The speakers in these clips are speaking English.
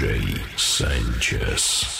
DJ Sanchez.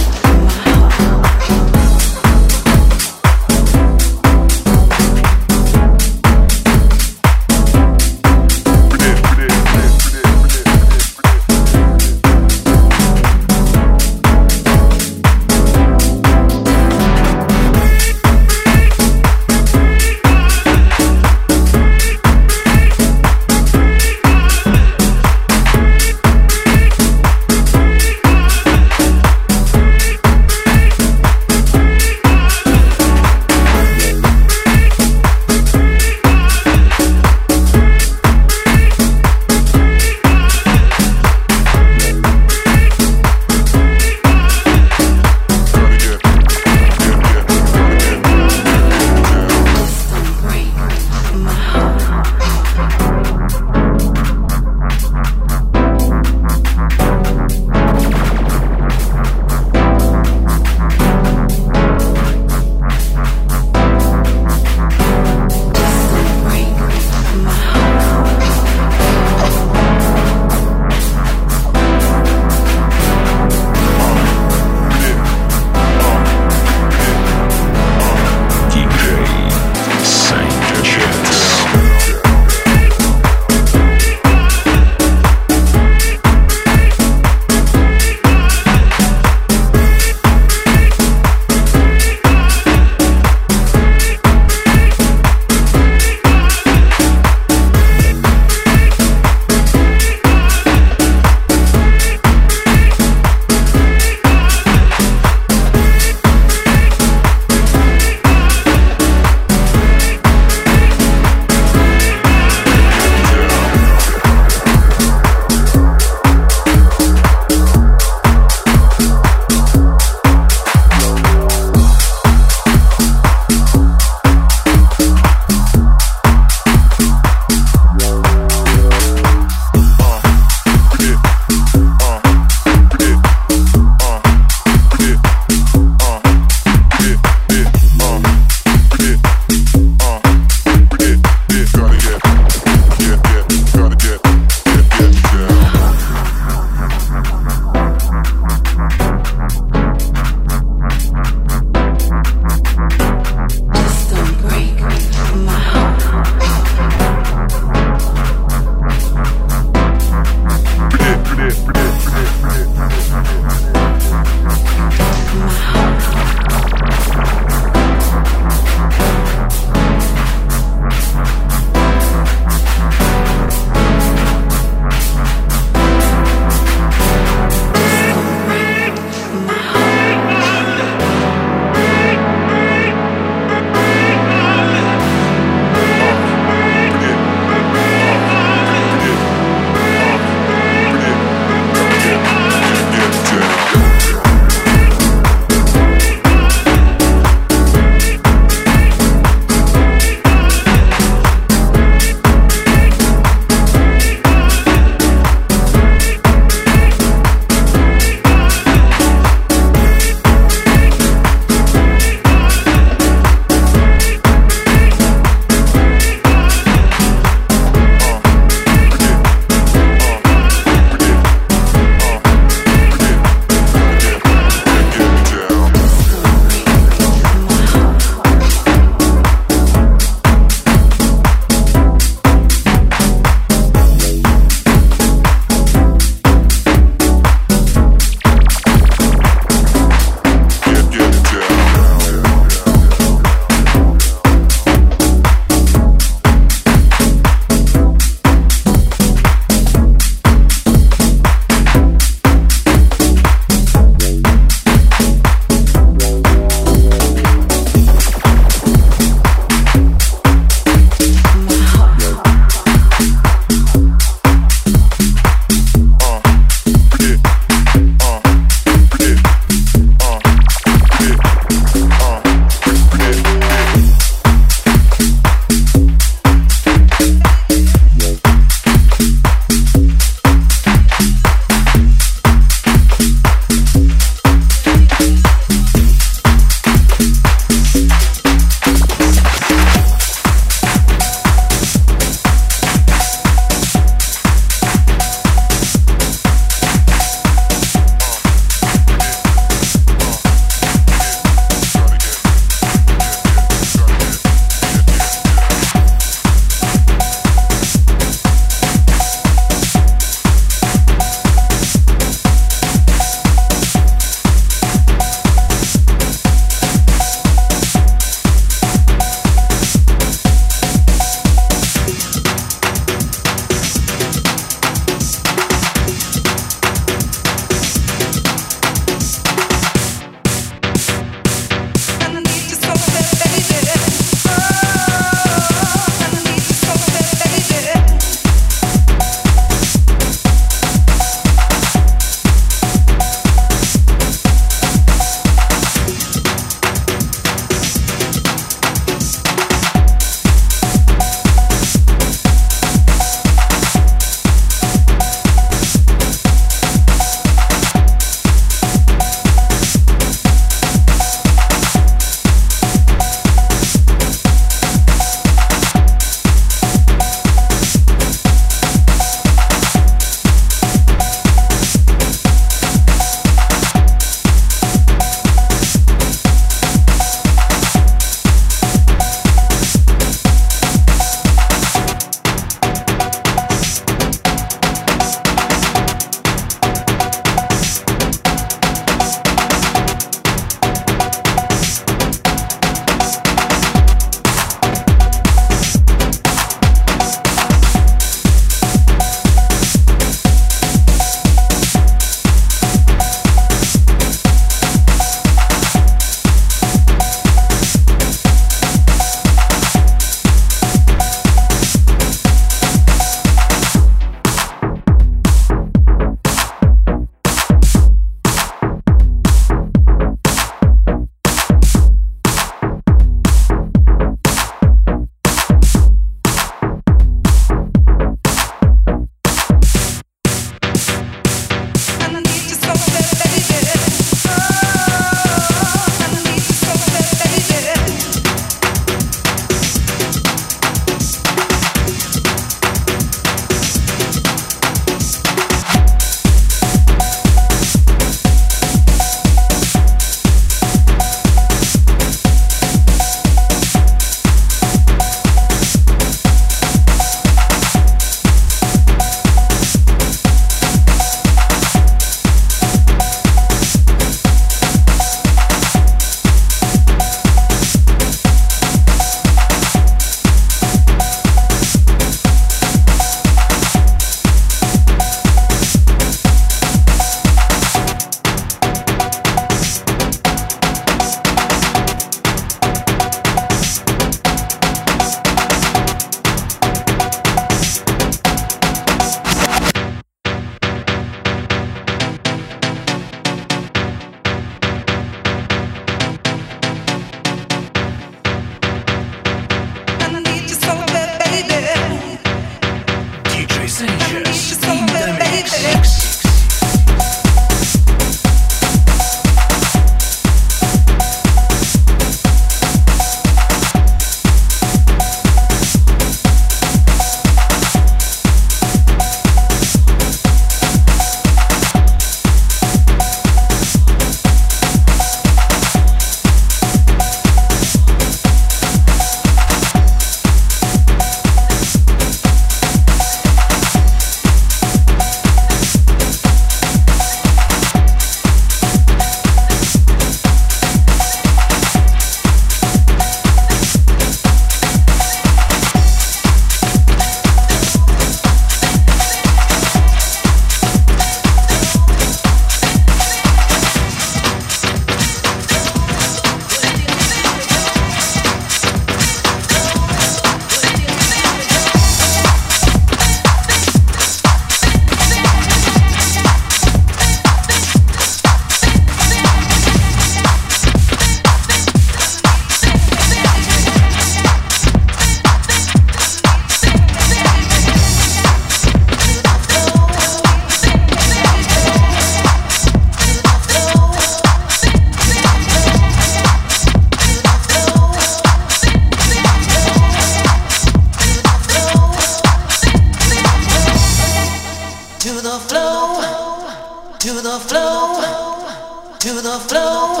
to the flow,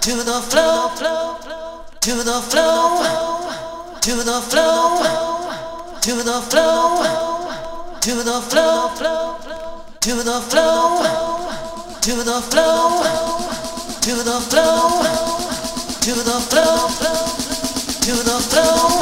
to the flow, to the flow, to the flow, to the flow, to the flow, to the flow, to the flow, to the flow, to the flow, to the flow.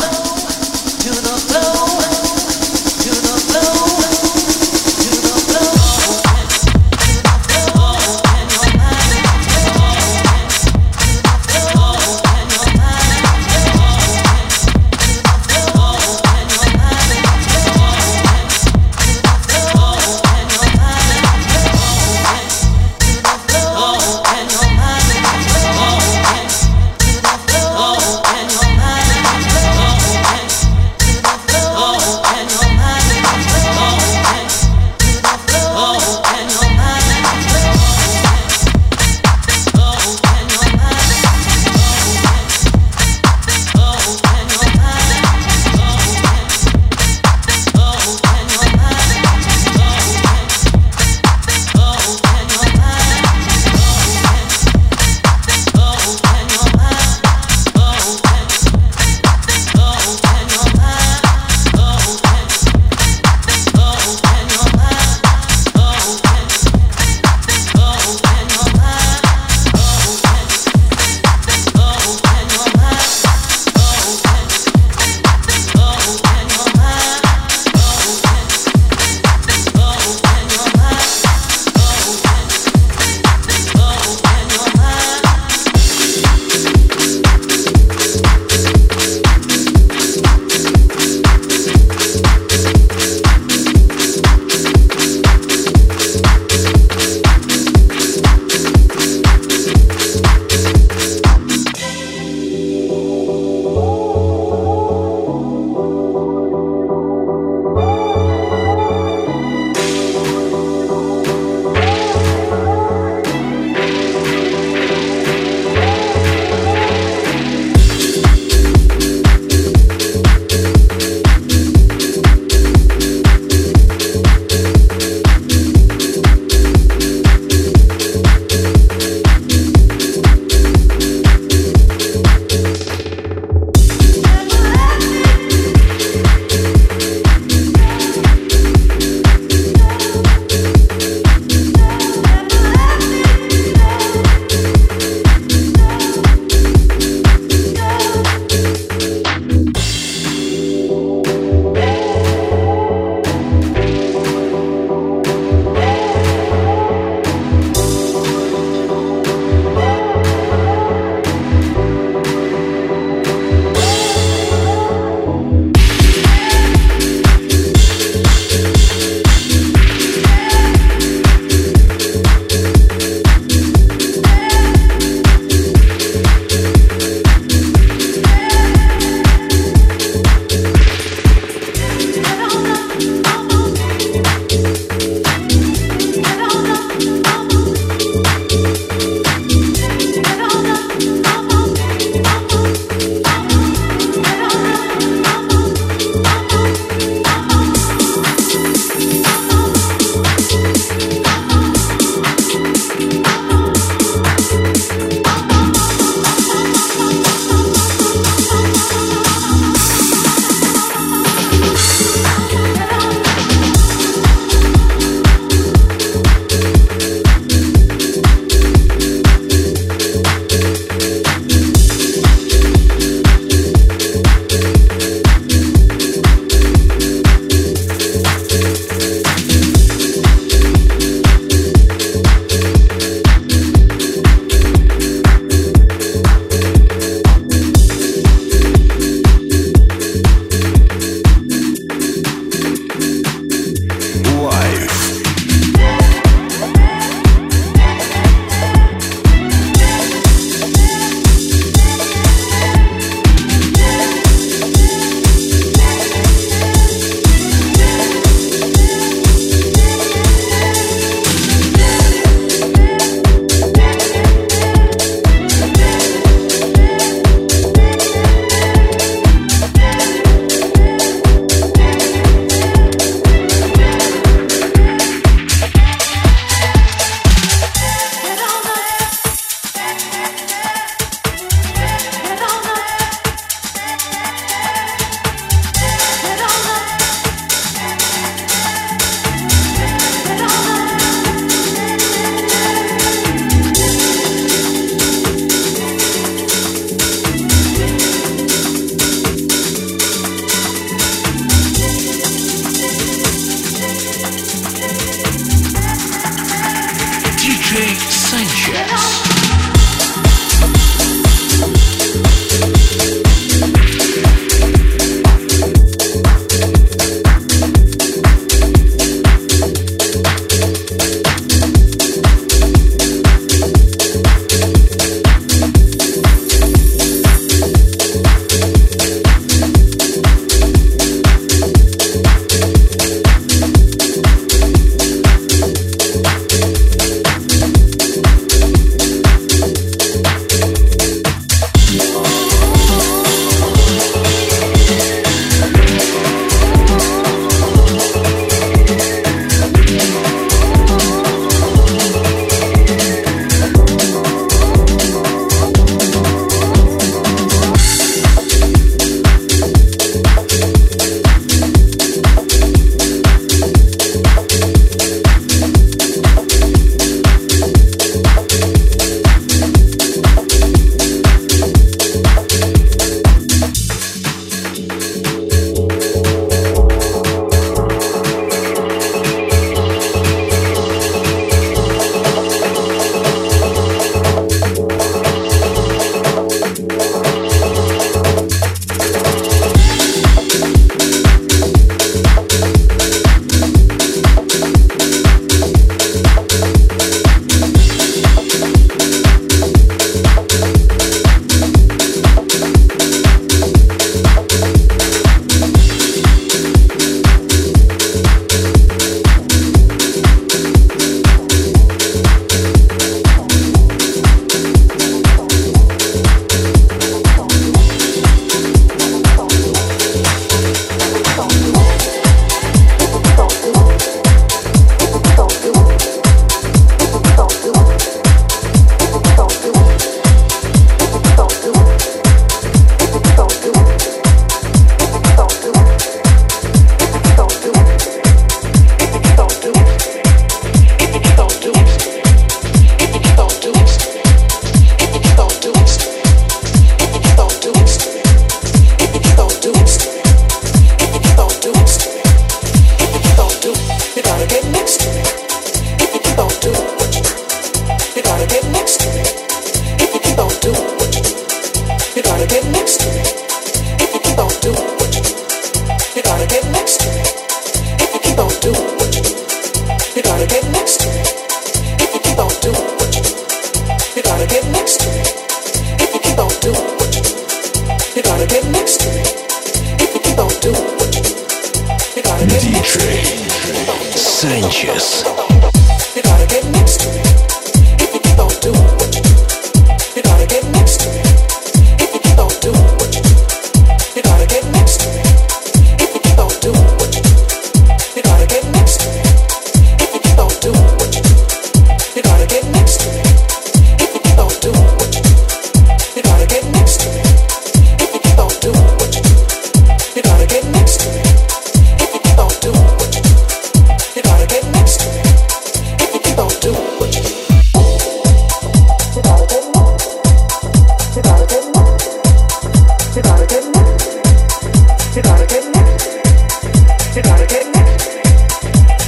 So many awful things going on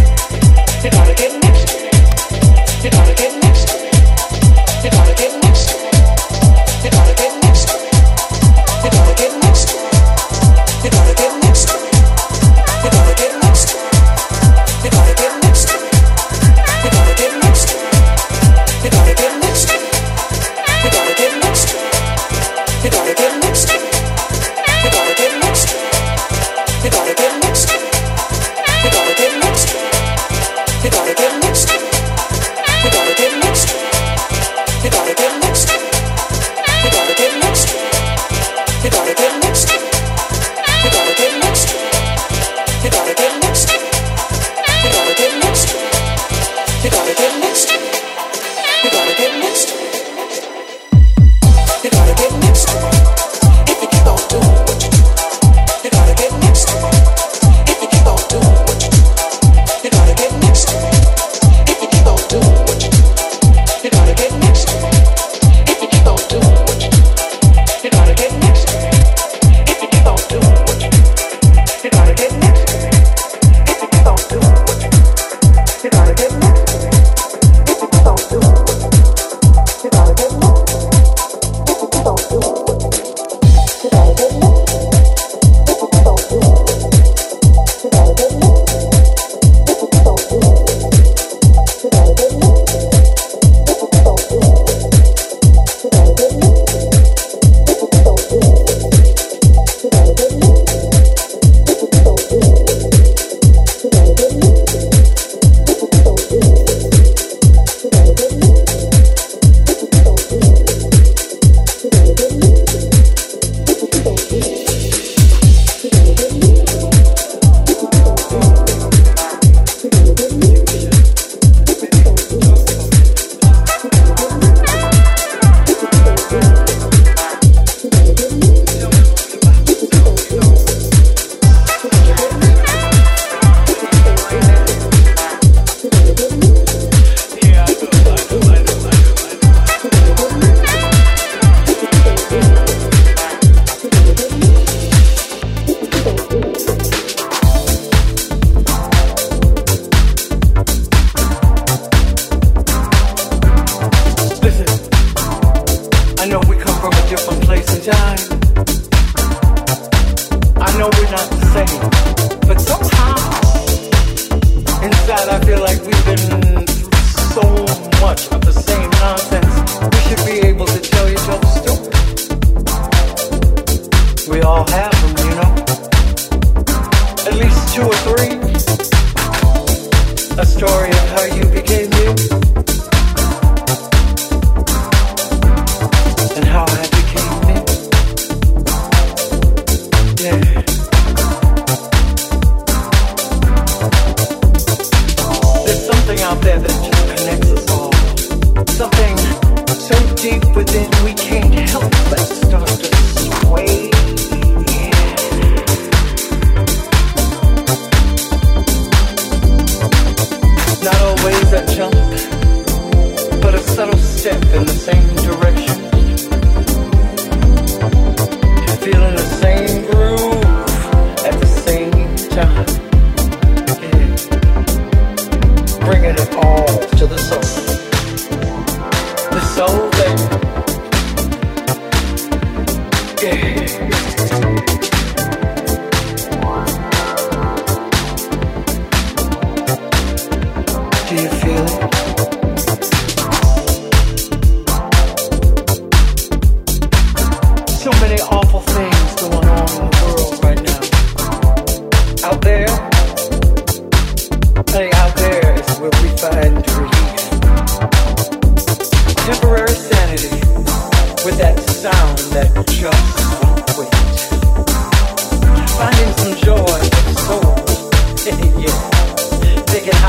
in the world right now.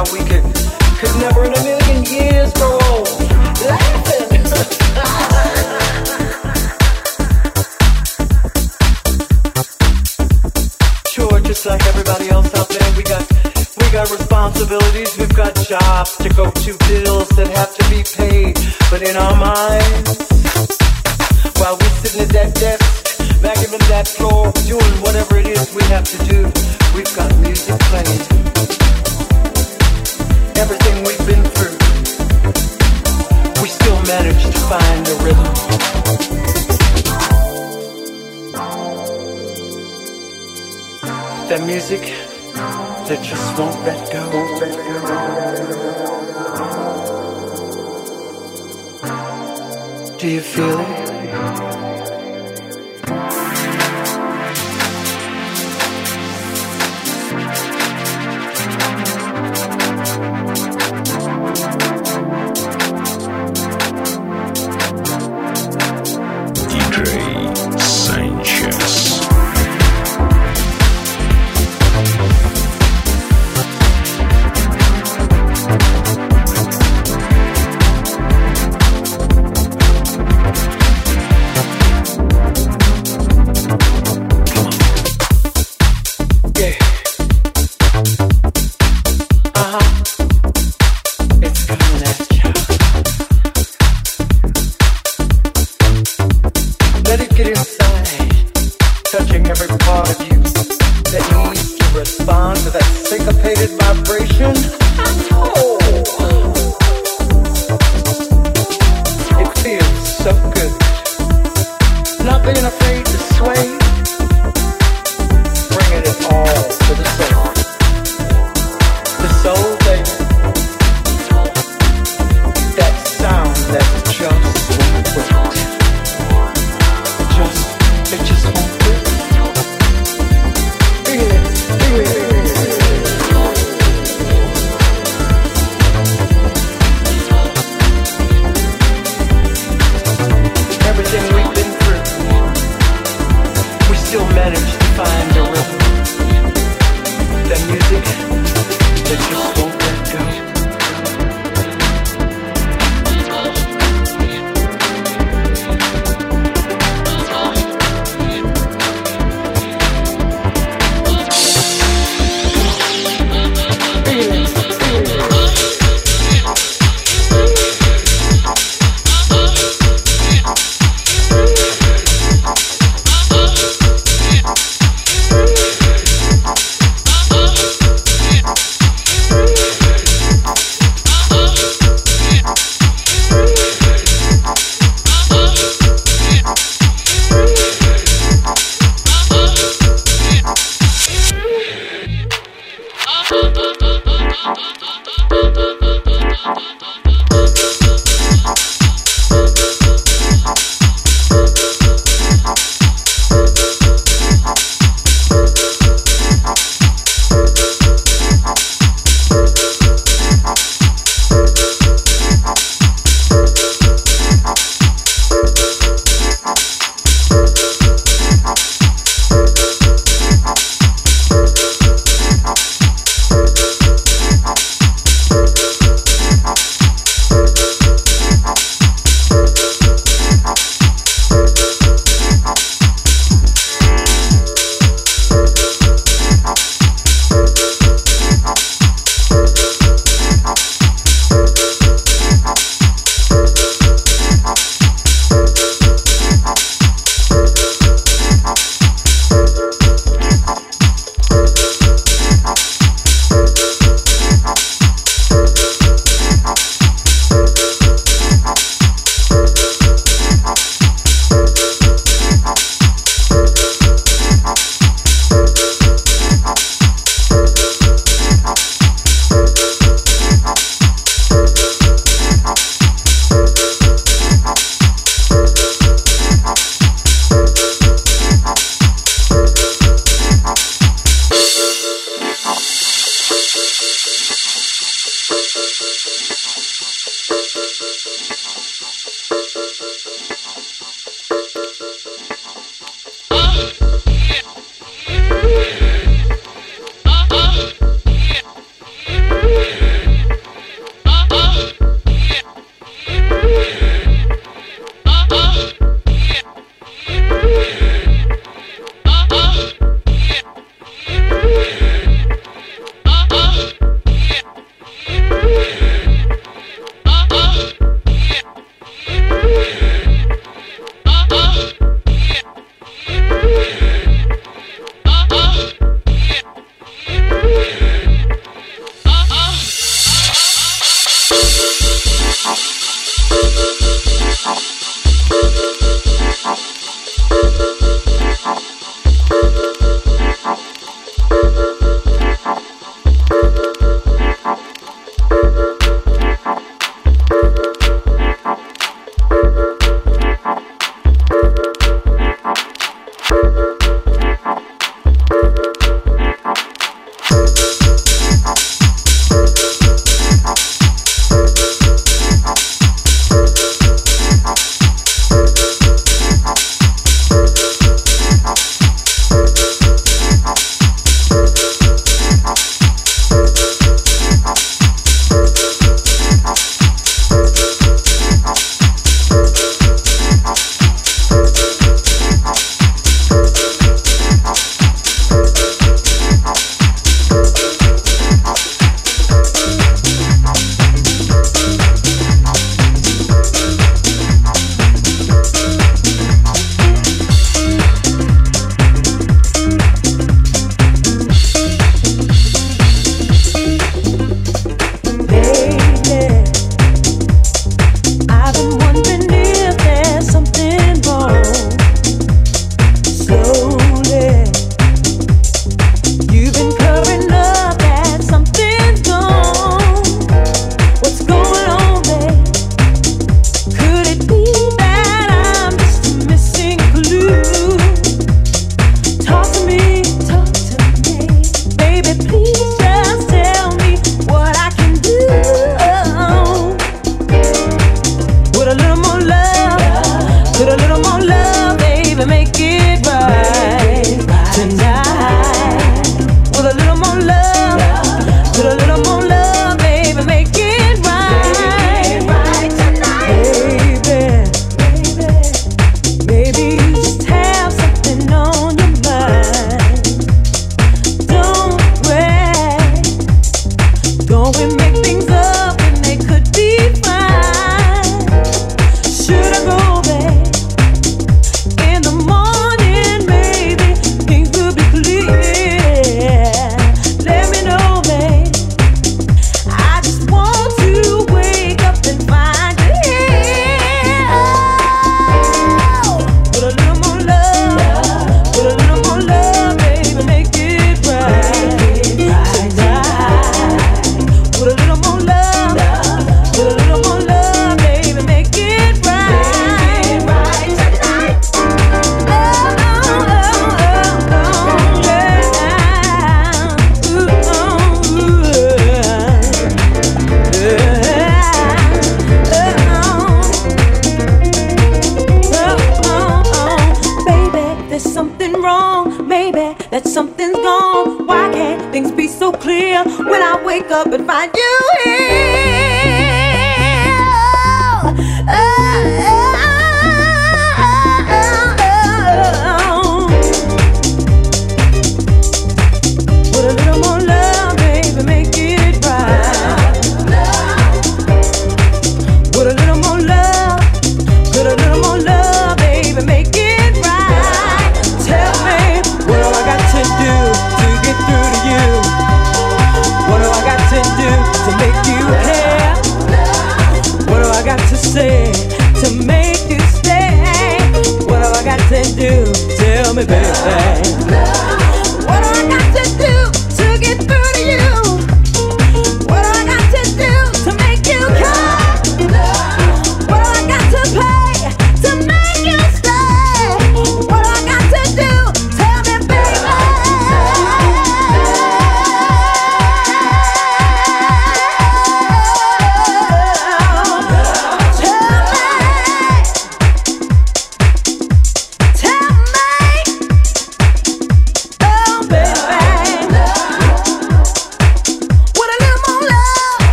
how we could, could never in a million years grow old. Sure, just like everybody else out there. We got we got responsibilities, we've got jobs to go to, bills that have to be paid. But in our minds, while we're sitting at that desk, back in that floor, doing whatever it is we have to do, we've got music playing everything we've been through, we still manage to find a rhythm. That music that just won't let go. Do you feel it?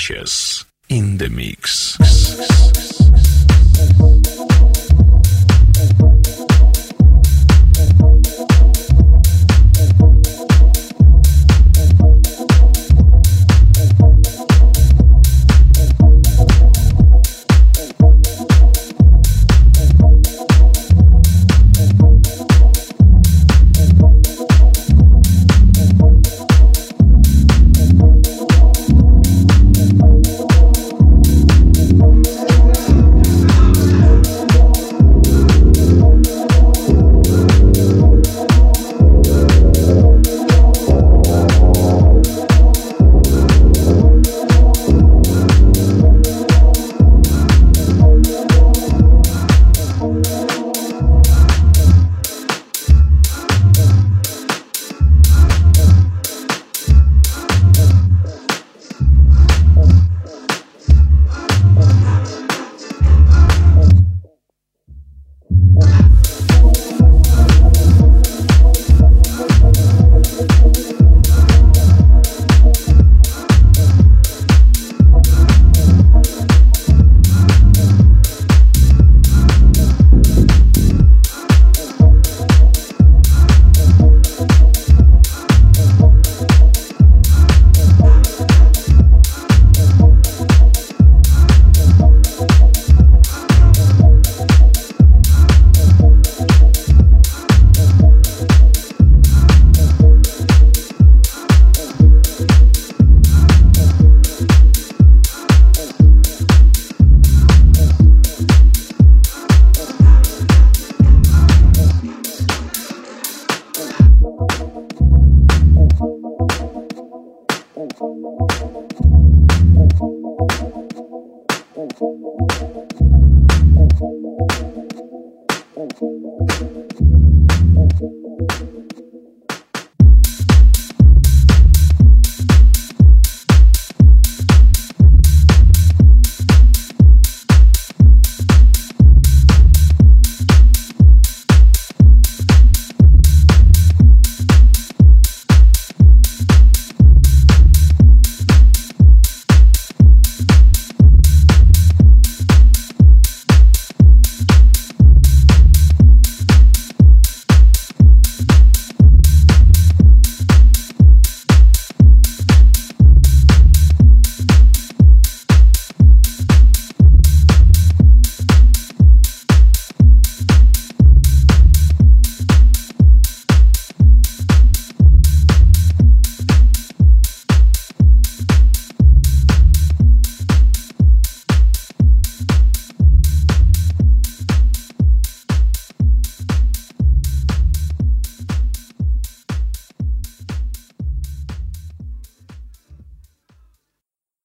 Sanchez in the mix.